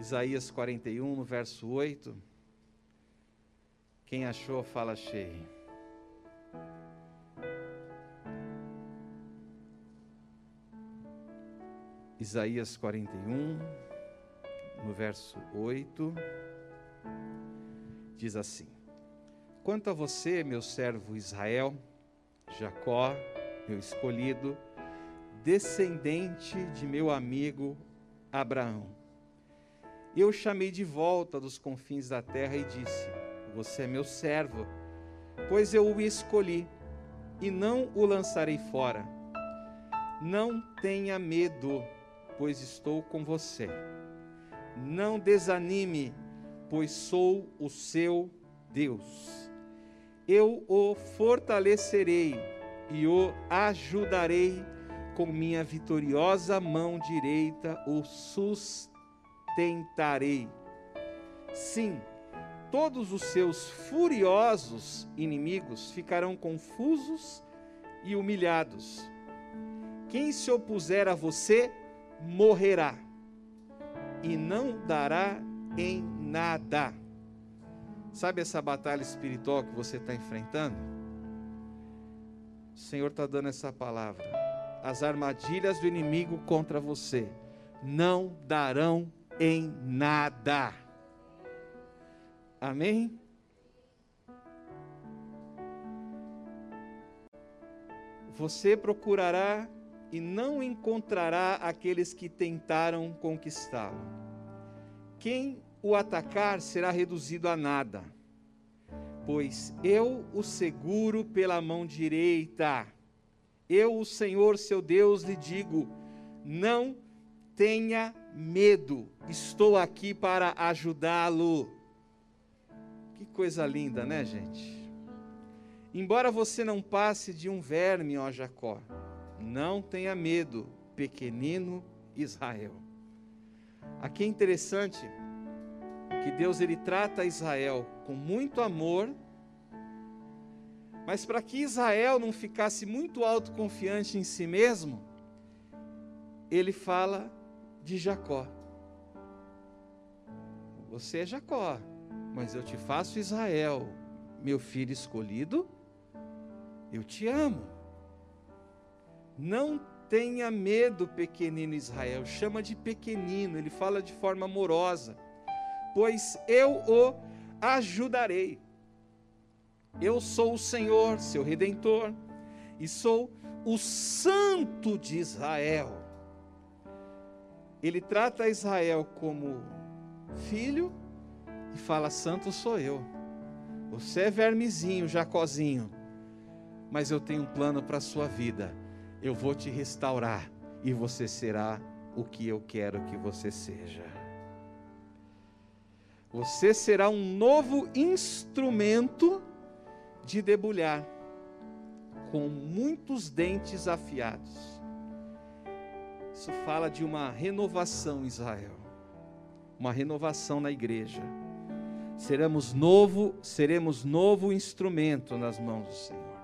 Isaías 41, no verso 8. Quem achou, fala cheio. Isaías 41, no verso 8, diz assim: Quanto a você, meu servo Israel, Jacó, meu escolhido, descendente de meu amigo Abraão, eu chamei de volta dos confins da terra e disse: Você é meu servo, pois eu o escolhi e não o lançarei fora. Não tenha medo, pois estou com você. Não desanime, pois sou o seu Deus. Eu o fortalecerei e o ajudarei com minha vitoriosa mão direita, o sustentarei. Sim, todos os seus furiosos inimigos ficarão confusos e humilhados. Quem se opuser a você morrerá e não dará em nada. Sabe essa batalha espiritual que você está enfrentando? O Senhor está dando essa palavra. As armadilhas do inimigo contra você não darão em nada. Amém? Você procurará e não encontrará aqueles que tentaram conquistá-lo. Quem o atacar será reduzido a nada, pois eu o seguro pela mão direita. Eu, o Senhor seu Deus, lhe digo: não tenha medo, estou aqui para ajudá-lo. Que coisa linda, né, gente? Embora você não passe de um verme, ó Jacó, não tenha medo, pequenino Israel. Aqui é interessante que Deus ele trata Israel com muito amor, mas para que Israel não ficasse muito autoconfiante em si mesmo, ele fala de Jacó. Você é Jacó, mas eu te faço Israel, meu filho escolhido, eu te amo. Não tenha medo, pequenino Israel. Chama de pequenino, ele fala de forma amorosa. Pois eu o ajudarei. Eu sou o Senhor, seu redentor, e sou o Santo de Israel. Ele trata Israel como filho e fala: Santo sou eu. Você é vermezinho, Jacozinho, mas eu tenho um plano para a sua vida eu vou te restaurar e você será o que eu quero que você seja. Você será um novo instrumento de debulhar, com muitos dentes afiados. Isso fala de uma renovação, Israel, uma renovação na igreja. Seremos novo, seremos novo instrumento nas mãos do Senhor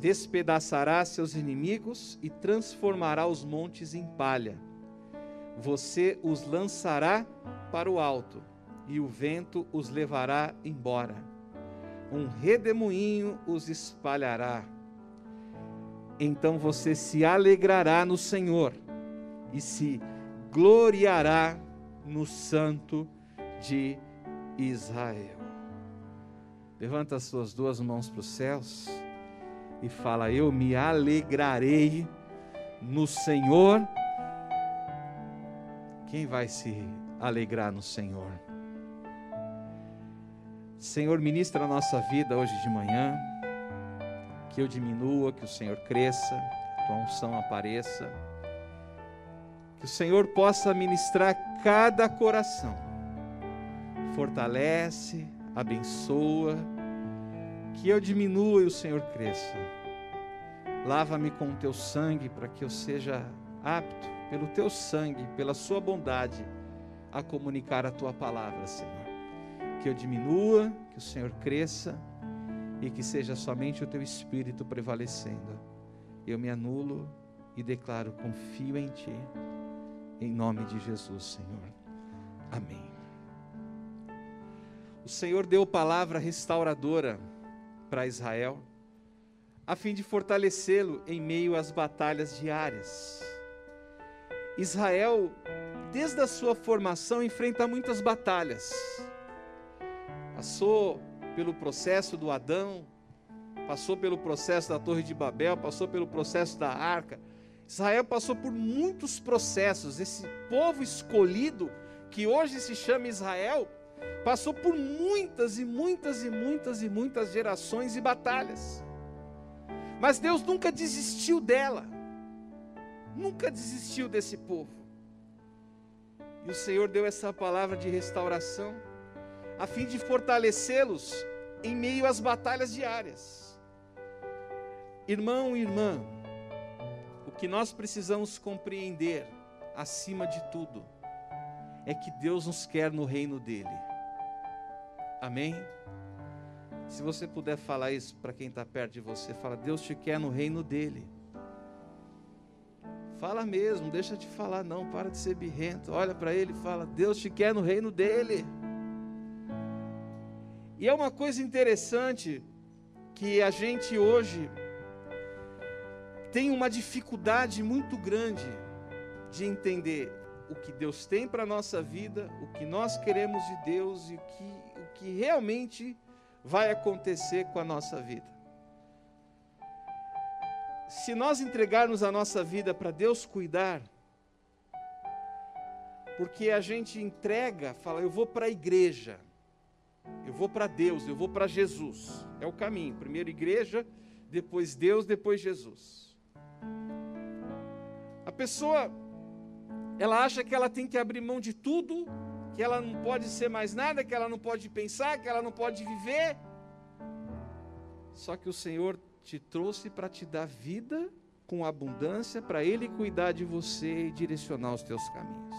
despedaçará seus inimigos e transformará os montes em palha. Você os lançará para o alto e o vento os levará embora. Um redemoinho os espalhará. Então você se alegrará no Senhor e se gloriará no Santo de Israel. Levanta as suas duas mãos para os céus e fala: Eu me alegrarei no Senhor. Quem vai se alegrar no Senhor? Senhor, ministra a nossa vida hoje de manhã. Que eu diminua, que o Senhor cresça, que tua unção apareça. Que o Senhor possa ministrar cada coração. Fortalece, abençoa que eu diminua e o Senhor cresça. Lava-me com o teu sangue para que eu seja apto, pelo teu sangue, pela sua bondade, a comunicar a tua palavra, Senhor. Que eu diminua, que o Senhor cresça e que seja somente o teu espírito prevalecendo. Eu me anulo e declaro: confio em ti. em nome de Jesus, Senhor. Amém. O Senhor deu palavra restauradora para Israel, a fim de fortalecê-lo em meio às batalhas diárias. Israel, desde a sua formação, enfrenta muitas batalhas. Passou pelo processo do Adão, passou pelo processo da Torre de Babel, passou pelo processo da arca. Israel passou por muitos processos. Esse povo escolhido, que hoje se chama Israel, passou por muitas e muitas e muitas e muitas gerações e batalhas. Mas Deus nunca desistiu dela nunca desistiu desse povo. E o Senhor deu essa palavra de restauração, a fim de fortalecê-los em meio às batalhas diárias. Irmão e irmã, o que nós precisamos compreender, acima de tudo, é que Deus nos quer no reino dEle. Amém? Se você puder falar isso para quem está perto de você, fala: Deus te quer no reino dEle. Fala mesmo, deixa de falar não, para de ser birrento. Olha para ele e fala: Deus te quer no reino dele. E é uma coisa interessante que a gente hoje tem uma dificuldade muito grande de entender o que Deus tem para a nossa vida, o que nós queremos de Deus e o que, o que realmente vai acontecer com a nossa vida. Se nós entregarmos a nossa vida para Deus cuidar, porque a gente entrega, fala, eu vou para a igreja, eu vou para Deus, eu vou para Jesus. É o caminho. Primeiro igreja, depois Deus, depois Jesus. A pessoa, ela acha que ela tem que abrir mão de tudo, que ela não pode ser mais nada, que ela não pode pensar, que ela não pode viver. Só que o Senhor te trouxe para te dar vida com abundância, para Ele cuidar de você e direcionar os teus caminhos.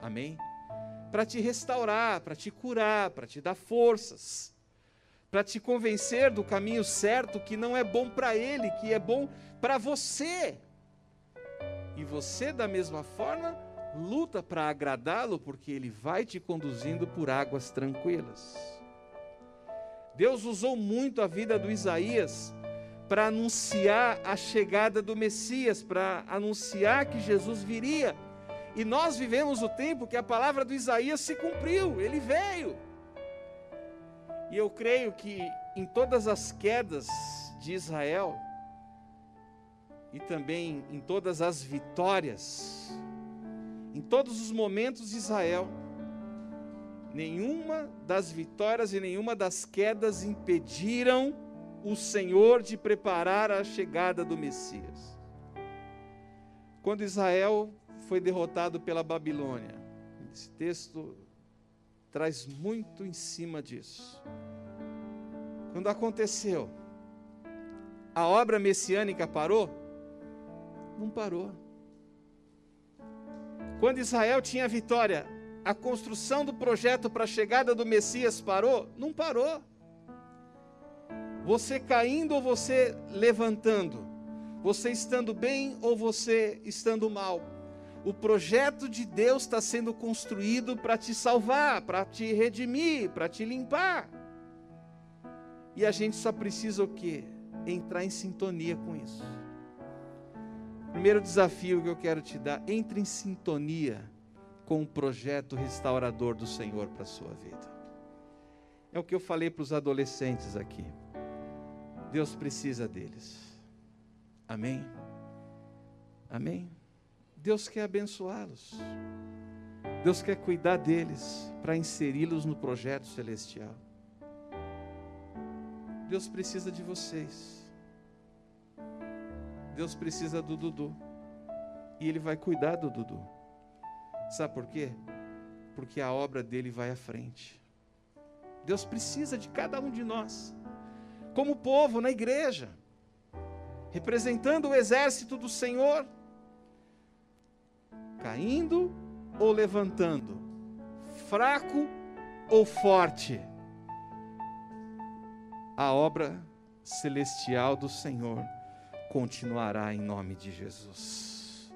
Amém? Para te restaurar, para te curar, para te dar forças, para te convencer do caminho certo que não é bom para Ele, que é bom para você. E você, da mesma forma, luta para agradá-lo, porque Ele vai te conduzindo por águas tranquilas. Deus usou muito a vida do Isaías para anunciar a chegada do Messias, para anunciar que Jesus viria. E nós vivemos o tempo que a palavra do Isaías se cumpriu, ele veio. E eu creio que em todas as quedas de Israel, e também em todas as vitórias, em todos os momentos de Israel, nenhuma das vitórias e nenhuma das quedas impediram o Senhor de preparar a chegada do Messias. Quando Israel foi derrotado pela Babilônia, esse texto traz muito em cima disso. Quando aconteceu, a obra messiânica parou? Não parou. Quando Israel tinha vitória, a construção do projeto para a chegada do Messias parou? Não parou. Você caindo ou você levantando, você estando bem ou você estando mal, o projeto de Deus está sendo construído para te salvar, para te redimir, para te limpar. E a gente só precisa o quê? Entrar em sintonia com isso. Primeiro desafio que eu quero te dar: entre em sintonia com o projeto restaurador do Senhor para a sua vida. É o que eu falei para os adolescentes aqui. Deus precisa deles. Amém? Amém? Deus quer abençoá-los. Deus quer cuidar deles para inseri-los no projeto celestial. Deus precisa de vocês. Deus precisa do Dudu. E Ele vai cuidar do Dudu. Sabe por quê? Porque a obra dele vai à frente. Deus precisa de cada um de nós, como povo na igreja, representando o exército do Senhor, caindo ou levantando, fraco ou forte. A obra celestial do Senhor continuará em nome de Jesus.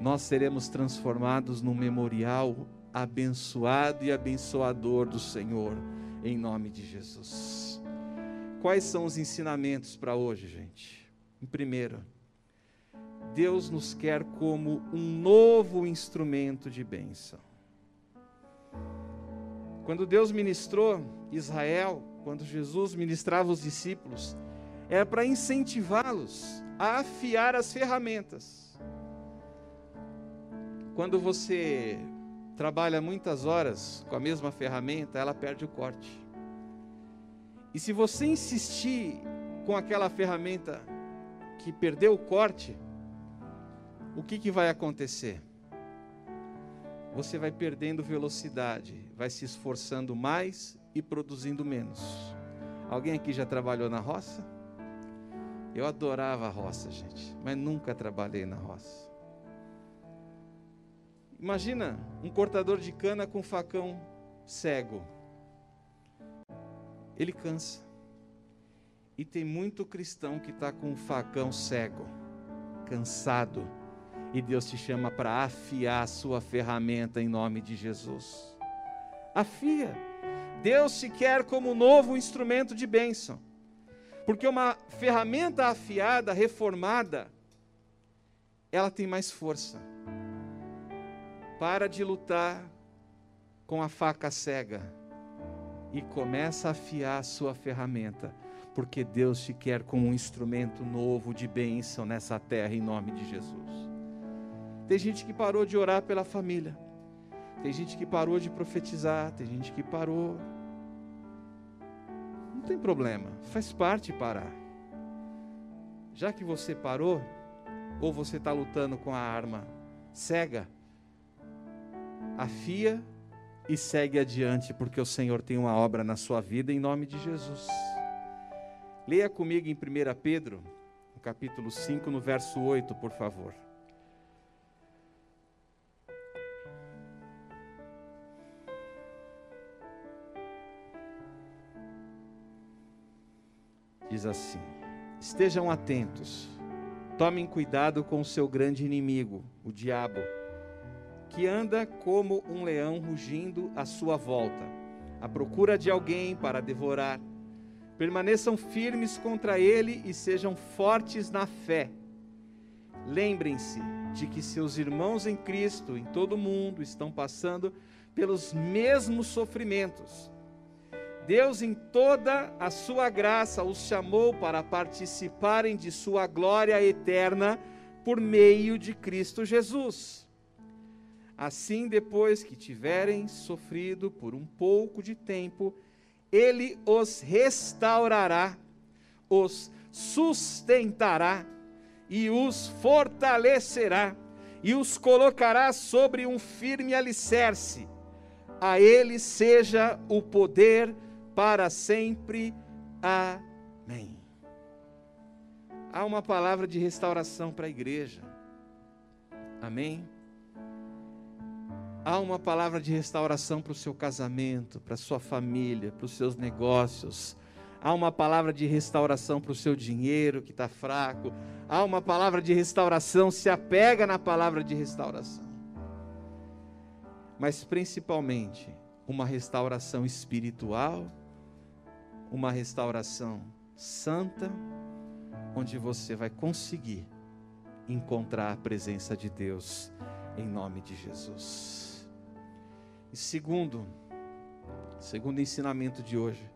nós seremos transformados num memorial abençoado e abençoador do Senhor, em nome de Jesus. Quais são os ensinamentos para hoje, gente? Em primeiro, Deus nos quer como um novo instrumento de bênção. Quando Deus ministrou Israel, quando Jesus ministrava os discípulos, era para incentivá-los a afiar as ferramentas. Quando você trabalha muitas horas com a mesma ferramenta, ela perde o corte. E se você insistir com aquela ferramenta que perdeu o corte, o que, que vai acontecer? Você vai perdendo velocidade, vai se esforçando mais e produzindo menos. Alguém aqui já trabalhou na roça? Eu adorava a roça, gente, mas nunca trabalhei na roça. Imagina um cortador de cana com facão cego. Ele cansa. E tem muito cristão que está com facão cego, cansado. E Deus te chama para afiar a sua ferramenta em nome de Jesus. Afia. Deus te quer como novo instrumento de bênção. Porque uma ferramenta afiada, reformada, ela tem mais força. Para de lutar com a faca cega e começa a afiar a sua ferramenta, porque Deus te quer como um instrumento novo de bênção nessa terra em nome de Jesus. Tem gente que parou de orar pela família. Tem gente que parou de profetizar, tem gente que parou não tem problema, faz parte parar. Já que você parou, ou você está lutando com a arma cega, afia e segue adiante, porque o Senhor tem uma obra na sua vida em nome de Jesus. Leia comigo em 1 Pedro, no capítulo 5, no verso 8, por favor. Diz assim: Estejam atentos, tomem cuidado com o seu grande inimigo, o diabo, que anda como um leão rugindo à sua volta, à procura de alguém para devorar. Permaneçam firmes contra ele e sejam fortes na fé. Lembrem-se de que seus irmãos em Cristo, em todo o mundo, estão passando pelos mesmos sofrimentos Deus, em toda a sua graça, os chamou para participarem de sua glória eterna por meio de Cristo Jesus. Assim, depois que tiverem sofrido por um pouco de tempo, Ele os restaurará, os sustentará e os fortalecerá, e os colocará sobre um firme alicerce. A Ele seja o poder para sempre. Amém. Há uma palavra de restauração para a igreja. Amém. Há uma palavra de restauração para o seu casamento, para a sua família, para os seus negócios. Há uma palavra de restauração para o seu dinheiro que está fraco. Há uma palavra de restauração, se apega na palavra de restauração. Mas principalmente, uma restauração espiritual uma restauração santa, onde você vai conseguir encontrar a presença de Deus em nome de Jesus. E segundo, segundo ensinamento de hoje,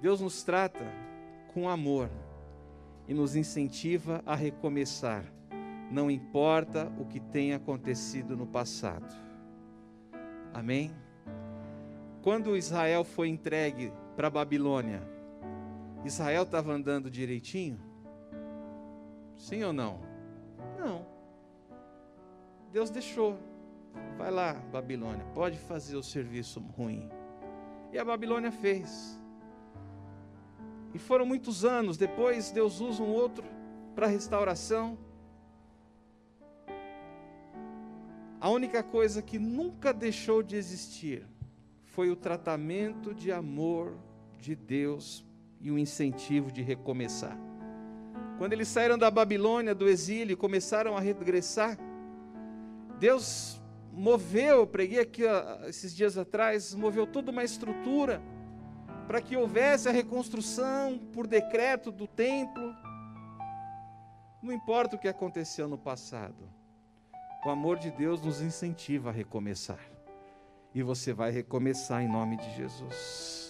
Deus nos trata com amor e nos incentiva a recomeçar, não importa o que tenha acontecido no passado. Amém? Quando Israel foi entregue para a Babilônia, Israel estava andando direitinho? Sim ou não? Não. Deus deixou. Vai lá, Babilônia, pode fazer o serviço ruim. E a Babilônia fez. E foram muitos anos, depois Deus usa um outro para restauração. A única coisa que nunca deixou de existir foi o tratamento de amor de Deus e o incentivo de recomeçar. Quando eles saíram da Babilônia, do exílio, e começaram a regressar, Deus moveu, eu preguei aqui esses dias atrás, moveu toda uma estrutura para que houvesse a reconstrução por decreto do templo. Não importa o que aconteceu no passado, o amor de Deus nos incentiva a recomeçar. E você vai recomeçar em nome de Jesus.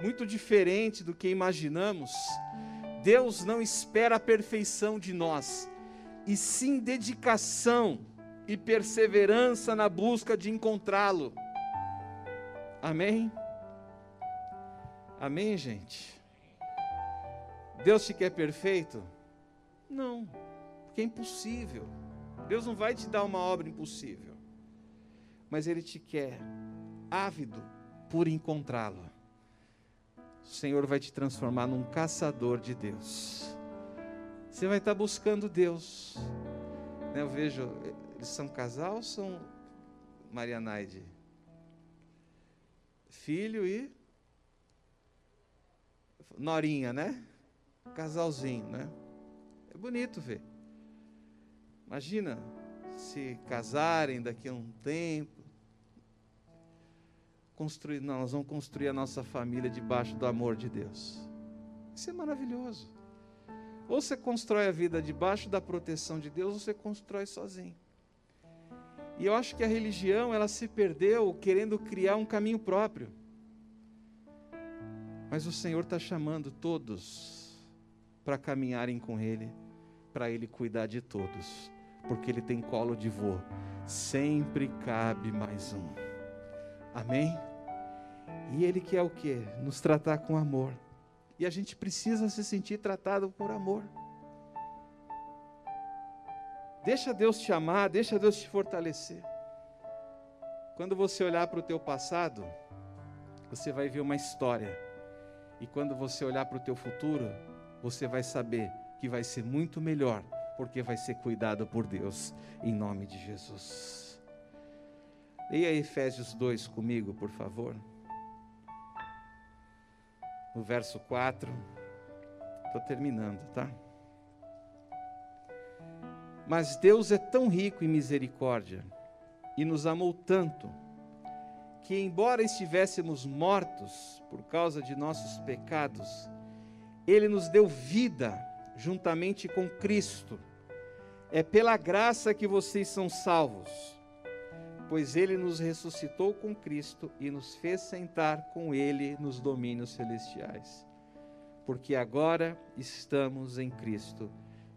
Muito diferente do que imaginamos, Deus não espera a perfeição de nós, e sim dedicação e perseverança na busca de encontrá-lo. Amém? Amém, gente? Deus te quer perfeito? Não, porque é impossível. Deus não vai te dar uma obra impossível, mas Ele te quer ávido por encontrá-lo. O Senhor vai te transformar num caçador de Deus. Você vai estar buscando Deus. Né, eu vejo eles são casal ou são Maria Naide? Filho e Norinha, né? Casalzinho, né? É bonito ver. Imagina se casarem daqui a um tempo. Construir, não, nós vamos construir a nossa família debaixo do amor de Deus. Isso é maravilhoso. Ou você constrói a vida debaixo da proteção de Deus, ou você constrói sozinho. E eu acho que a religião ela se perdeu querendo criar um caminho próprio. Mas o Senhor está chamando todos para caminharem com Ele, para Ele cuidar de todos, porque Ele tem colo de vô. Sempre cabe mais um. Amém? E Ele quer o quê? Nos tratar com amor. E a gente precisa se sentir tratado por amor. Deixa Deus te amar, deixa Deus te fortalecer. Quando você olhar para o teu passado, você vai ver uma história. E quando você olhar para o teu futuro, você vai saber que vai ser muito melhor, porque vai ser cuidado por Deus, em nome de Jesus. Leia Efésios 2 comigo, por favor. No verso 4. Estou terminando, tá? Mas Deus é tão rico em misericórdia e nos amou tanto, que, embora estivéssemos mortos por causa de nossos pecados, Ele nos deu vida juntamente com Cristo. É pela graça que vocês são salvos, pois Ele nos ressuscitou com Cristo e nos fez sentar com Ele nos domínios celestiais, porque agora estamos em Cristo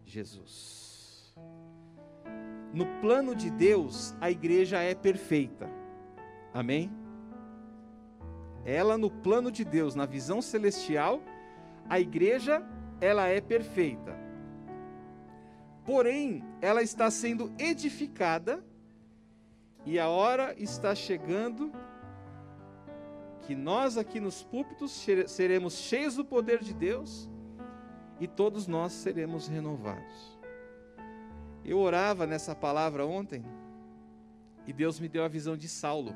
Jesus. No plano de Deus, a igreja é perfeita. Amém? Ela no plano de Deus, na visão celestial, a igreja ela é perfeita. Porém, ela está sendo edificada e a hora está chegando que nós aqui nos púlpitos seremos cheios do poder de Deus e todos nós seremos renovados. Eu orava nessa palavra ontem e Deus me deu a visão de Saulo.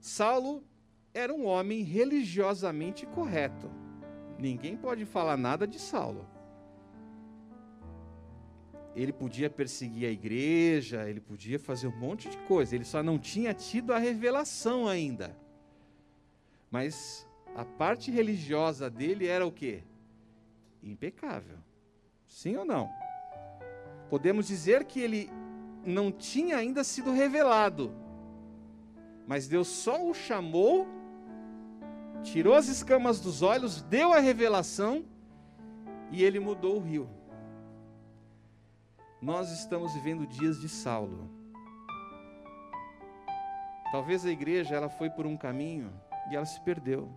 Saulo era um homem religiosamente correto. Ninguém pode falar nada de Saulo. Ele podia perseguir a igreja, ele podia fazer um monte de coisa, ele só não tinha tido a revelação ainda. Mas a parte religiosa dele era o quê? Impecável. Sim ou não? Podemos dizer que ele não tinha ainda sido revelado, mas Deus só o chamou, tirou as escamas dos olhos, deu a revelação e ele mudou o rio. Nós estamos vivendo dias de Saulo. Talvez a igreja ela foi por um caminho e ela se perdeu.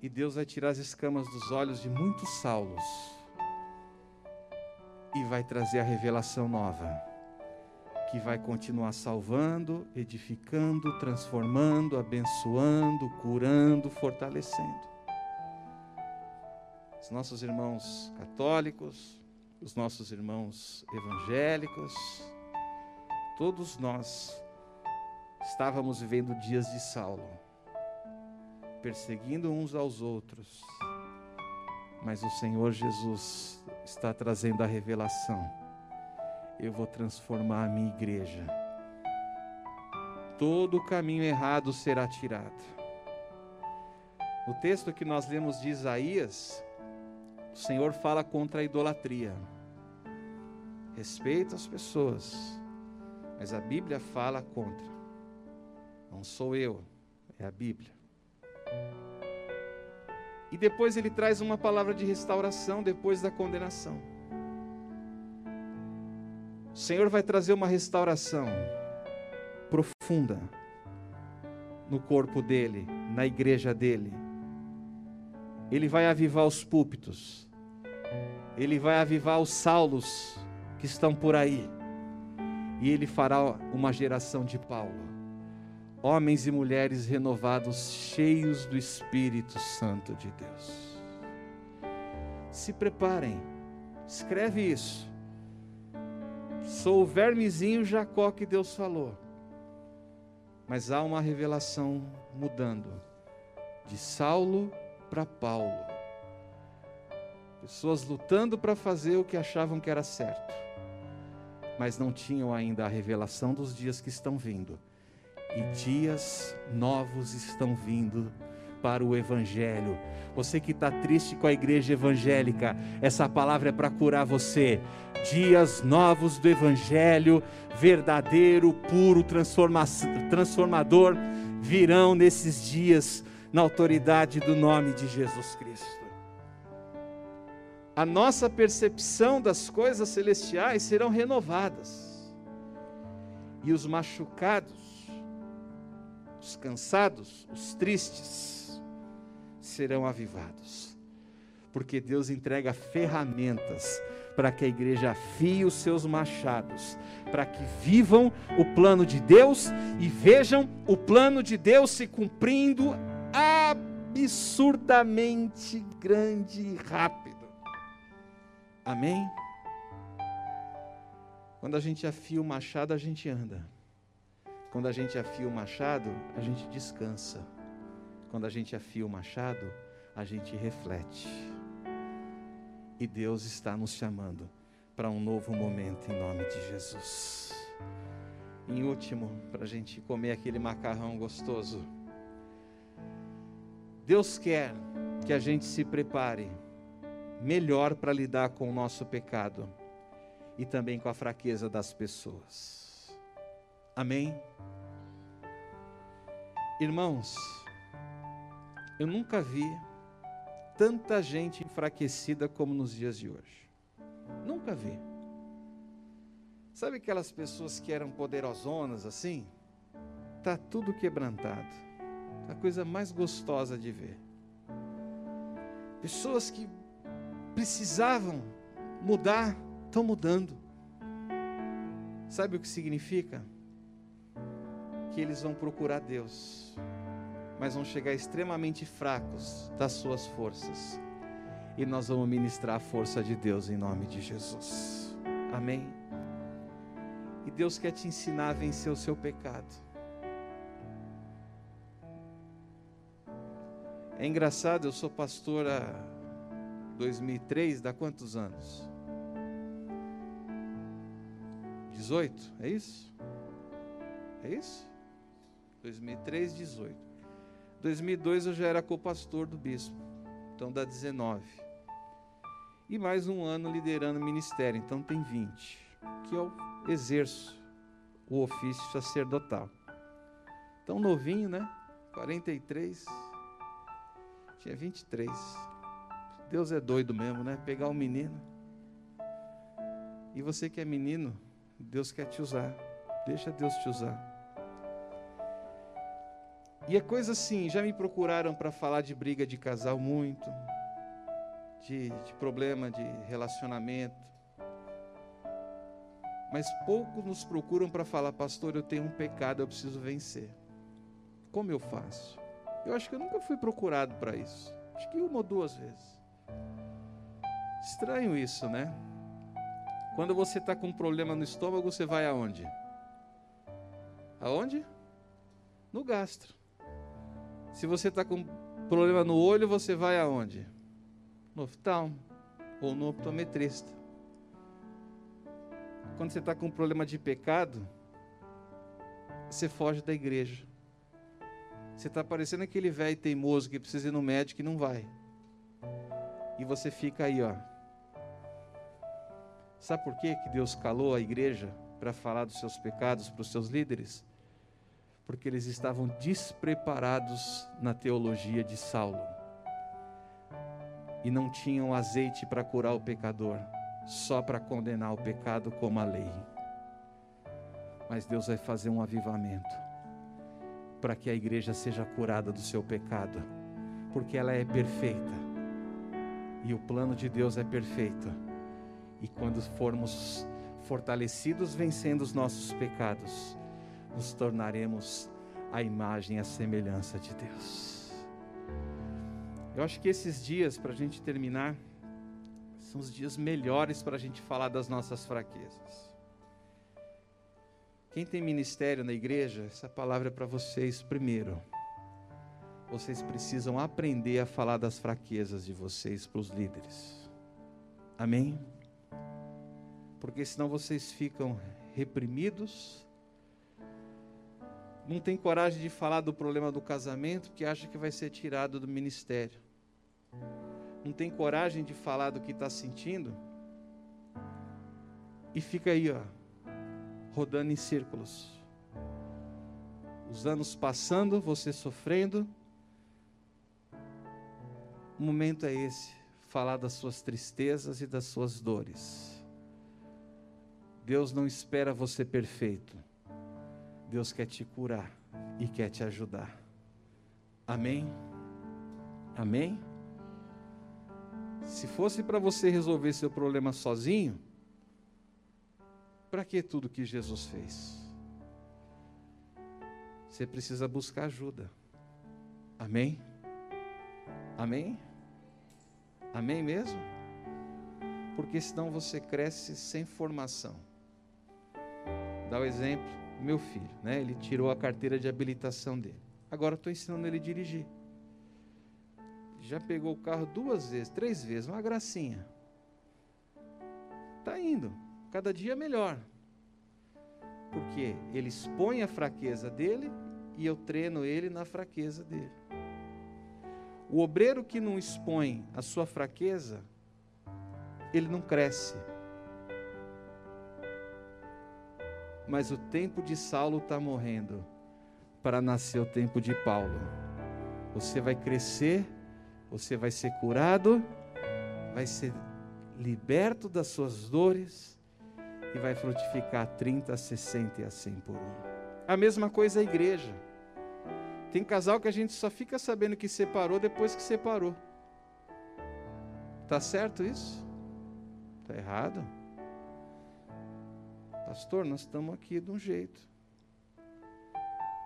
E Deus vai tirar as escamas dos olhos de muitos Saulos e vai trazer a revelação nova, que vai continuar salvando, edificando, transformando, abençoando, curando, fortalecendo. Os nossos irmãos católicos, os nossos irmãos evangélicos, todos nós estávamos vivendo dias de Saulo, perseguindo uns aos outros, mas o Senhor Jesus está trazendo a revelação eu vou transformar a minha igreja. Todo o caminho errado será tirado. O texto que nós lemos de Isaías, o Senhor fala contra a idolatria. Respeita as pessoas, mas a Bíblia fala contra. Não sou eu, é a Bíblia. E depois ele traz uma palavra de restauração depois da condenação. O Senhor vai trazer uma restauração profunda no corpo dele, na igreja dele. Ele vai avivar os púlpitos. Ele vai avivar os saulos que estão por aí. E ele fará uma geração de Paulo homens e mulheres renovados, cheios do Espírito Santo de Deus. Se preparem, escreve isso. Sou o vermezinho Jacó que Deus falou, mas há uma revelação mudando de Saulo para Paulo. Pessoas lutando para fazer o que achavam que era certo, mas não tinham ainda a revelação dos dias que estão vindo e dias novos estão vindo para o Evangelho. Você que está triste com a igreja evangélica, essa palavra é para curar você. Dias novos do Evangelho, verdadeiro, puro, transformador, virão nesses dias, na autoridade do nome de Jesus Cristo. A nossa percepção das coisas celestiais serão renovadas, e os machucados os cansados, os tristes, serão avivados. Porque Deus entrega ferramentas para que a igreja afie os seus machados, para que vivam o plano de Deus e vejam o plano de Deus se cumprindo absurdamente grande e rápido. Amém? Quando a gente afia o machado, a gente anda. Quando a gente afia o machado, a gente descansa. Quando a gente afia o machado, a gente reflete. E Deus está nos chamando para um novo momento em nome de Jesus. Em último, para a gente comer aquele macarrão gostoso. Deus quer que a gente se prepare melhor para lidar com o nosso pecado e também com a fraqueza das pessoas. Amém? Irmãos, eu nunca vi tanta gente enfraquecida como nos dias de hoje. Nunca vi. Sabe aquelas pessoas que eram poderosonas assim? Tá tudo quebrantado. A coisa mais gostosa de ver. Pessoas que precisavam mudar, estão mudando. Sabe o que significa? que eles vão procurar Deus, mas vão chegar extremamente fracos das suas forças. E nós vamos ministrar a força de Deus em nome de Jesus. Amém. E Deus quer te ensinar a vencer o seu pecado. É engraçado, eu sou pastor há 2003, dá quantos anos? 18, é isso? É isso? 2003, 18. 2002 eu já era co-pastor do bispo, então dá 19. E mais um ano liderando o ministério, então tem 20, que eu exerço o ofício sacerdotal. Tão novinho, né? 43, tinha 23. Deus é doido mesmo, né? Pegar um menino. E você que é menino, Deus quer te usar. Deixa Deus te usar. E é coisa assim, já me procuraram para falar de briga de casal muito, de, de problema de relacionamento. Mas poucos nos procuram para falar, pastor, eu tenho um pecado, eu preciso vencer. Como eu faço? Eu acho que eu nunca fui procurado para isso. Acho que uma ou duas vezes. Estranho isso, né? Quando você está com um problema no estômago, você vai aonde? Aonde? No gastro. Se você está com problema no olho, você vai aonde? No oftalmo ou no optometrista. quando você está com problema de pecado, você foge da igreja. Você está parecendo aquele velho teimoso que precisa ir no médico e não vai. E você fica aí, ó. Sabe por quê que Deus calou a igreja para falar dos seus pecados para os seus líderes? Porque eles estavam despreparados na teologia de Saulo. E não tinham azeite para curar o pecador, só para condenar o pecado como a lei. Mas Deus vai fazer um avivamento para que a igreja seja curada do seu pecado, porque ela é perfeita. E o plano de Deus é perfeito. E quando formos fortalecidos vencendo os nossos pecados, nos tornaremos a imagem e a semelhança de Deus. Eu acho que esses dias, para a gente terminar, são os dias melhores para a gente falar das nossas fraquezas. Quem tem ministério na igreja, essa palavra é para vocês primeiro. Vocês precisam aprender a falar das fraquezas de vocês para os líderes. Amém? Porque senão vocês ficam reprimidos, não tem coragem de falar do problema do casamento, porque acha que vai ser tirado do ministério. Não tem coragem de falar do que está sentindo, e fica aí, ó, rodando em círculos. Os anos passando, você sofrendo. O momento é esse, falar das suas tristezas e das suas dores. Deus não espera você perfeito. Deus quer te curar e quer te ajudar. Amém? Amém? Se fosse para você resolver seu problema sozinho, para que tudo que Jesus fez? Você precisa buscar ajuda. Amém? Amém? Amém mesmo? Porque senão você cresce sem formação. Dá o exemplo, meu filho, né? Ele tirou a carteira de habilitação dele. Agora estou ensinando ele a dirigir. Já pegou o carro duas vezes, três vezes, uma gracinha. Está indo cada dia melhor. Porque ele expõe a fraqueza dele e eu treino ele na fraqueza dele. O obreiro que não expõe a sua fraqueza, ele não cresce. Mas o tempo de Saulo está morrendo para nascer o tempo de Paulo. Você vai crescer, você vai ser curado, vai ser liberto das suas dores e vai frutificar 30, 60 e a 100 por um. A mesma coisa a igreja. Tem casal que a gente só fica sabendo que separou depois que separou. Tá certo isso? Tá errado? Pastor, nós estamos aqui de um jeito.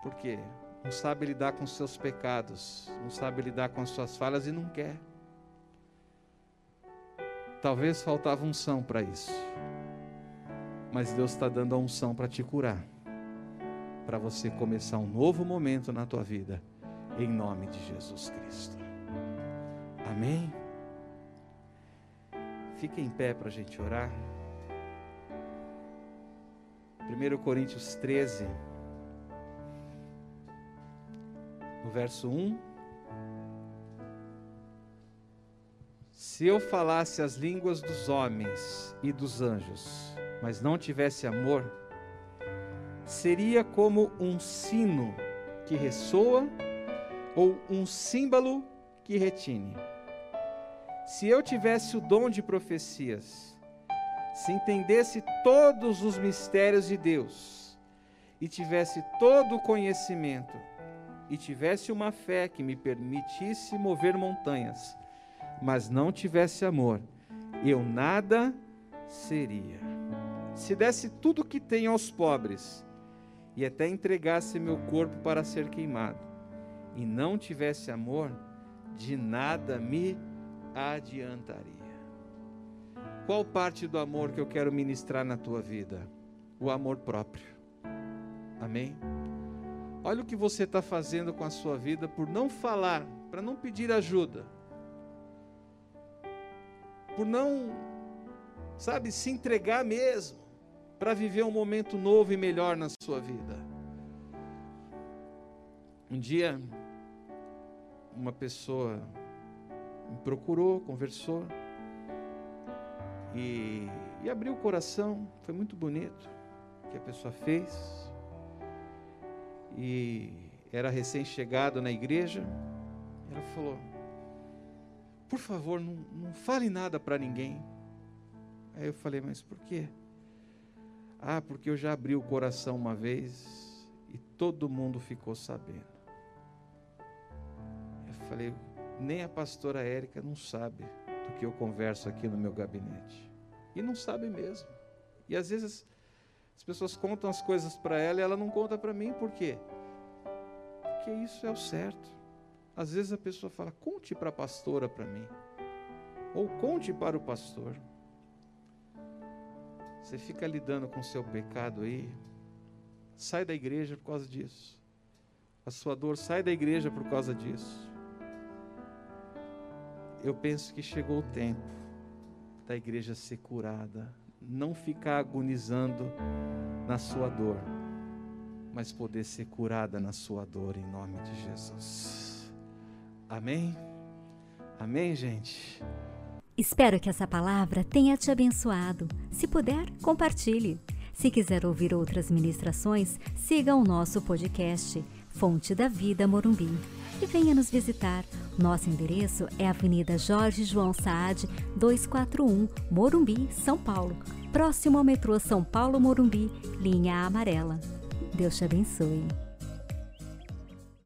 Por quê? Não sabe lidar com seus pecados, não sabe lidar com as suas falhas e não quer. Talvez faltava unção para isso mas Deus está dando a unção para te curar, para você começar um novo momento na tua vida, em nome de Jesus Cristo. Amém? Fique em pé para a gente orar. 1 Coríntios 13, no verso 1. Se eu falasse as línguas dos homens e dos anjos, mas não tivesse amor, seria como um sino que ressoa ou um símbolo que retine. Se eu tivesse o dom de profecias, se entendesse todos os mistérios de Deus, e tivesse todo o conhecimento, e tivesse uma fé que me permitisse mover montanhas, mas não tivesse amor, eu nada seria se desse tudo que tem aos pobres, e até entregasse meu corpo para ser queimado, e não tivesse amor, de nada me adiantaria. Qual parte do amor que eu quero ministrar na tua vida? O amor próprio. Amém? Olha o que você está fazendo com a sua vida por não falar, para não pedir ajuda, por não, sabe, se entregar mesmo para viver um momento novo e melhor na sua vida. Um dia, uma pessoa me procurou, conversou e, e abriu o coração. Foi muito bonito o que a pessoa fez. E era recém-chegado na igreja. Ela falou: Por favor, não, não fale nada para ninguém. Aí eu falei: Mas por quê? Ah, porque eu já abri o coração uma vez e todo mundo ficou sabendo. Eu falei: Nem a pastora Érica não sabe do que eu converso aqui no meu gabinete. E não sabe mesmo. E às vezes as pessoas contam as coisas para ela e ela não conta para mim, por quê? Porque isso é o certo. Às vezes a pessoa fala: conte para a pastora para mim. Ou conte para o pastor. Você fica lidando com o seu pecado aí. Sai da igreja por causa disso. A sua dor sai da igreja por causa disso. Eu penso que chegou o tempo da igreja ser curada, não ficar agonizando na sua dor, mas poder ser curada na sua dor em nome de Jesus. Amém? Amém, gente? Espero que essa palavra tenha te abençoado. Se puder, compartilhe. Se quiser ouvir outras ministrações, siga o nosso podcast Fonte da Vida Morumbi e venha nos visitar. Nosso endereço é Avenida Jorge João Saad, 241, Morumbi, São Paulo, próximo ao metrô São Paulo Morumbi, linha amarela. Deus te abençoe.